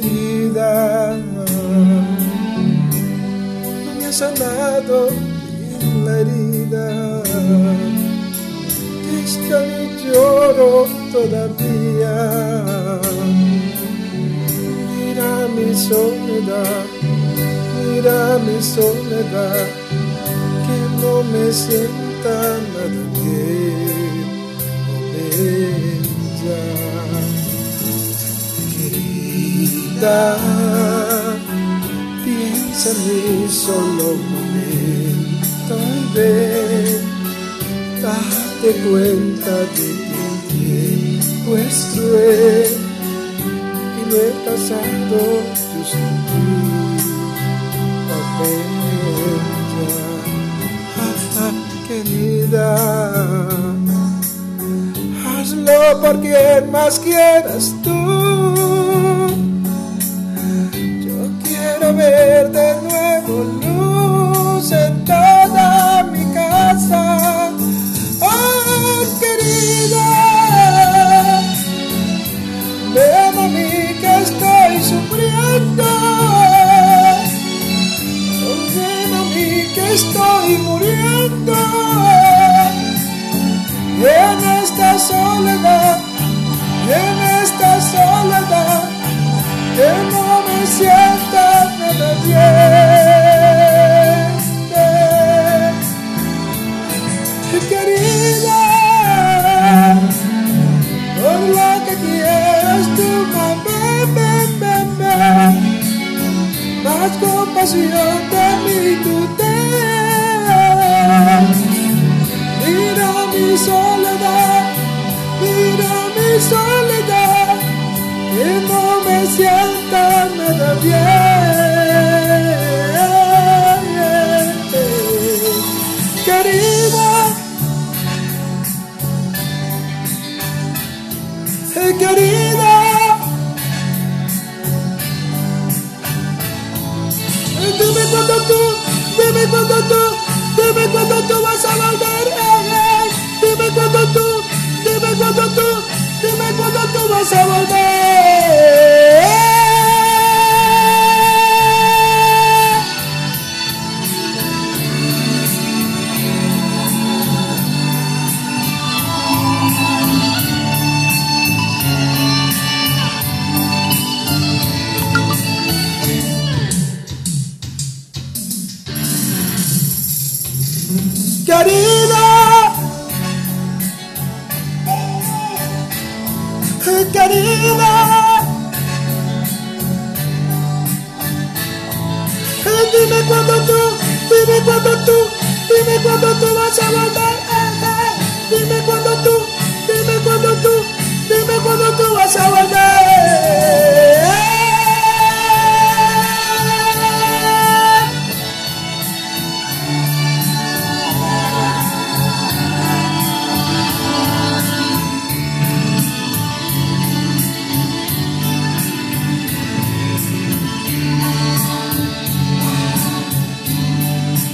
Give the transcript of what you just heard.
querida, no me ha sanado la herida, que extraño y lloro todavía. Mira mi soledad, mira mi soledad, que no me sienta nada bien. Piensa en mí solo un momento y ven, date cuenta de que tiempo estuve y lo he pasado yo sin ti, ah, querida. Hazlo por quien más quieras tú. Esta soledad, en esta soledad, que no me sienta nada bien. Querida, por lo que quieras tú, ven, ven, ven, ven, más compasión de mí tú. Mira mi soledad, soledad, que no me sienta nada bien. ふ光の光の夢ことと夢ことと夢ことと,夢こととはさまだ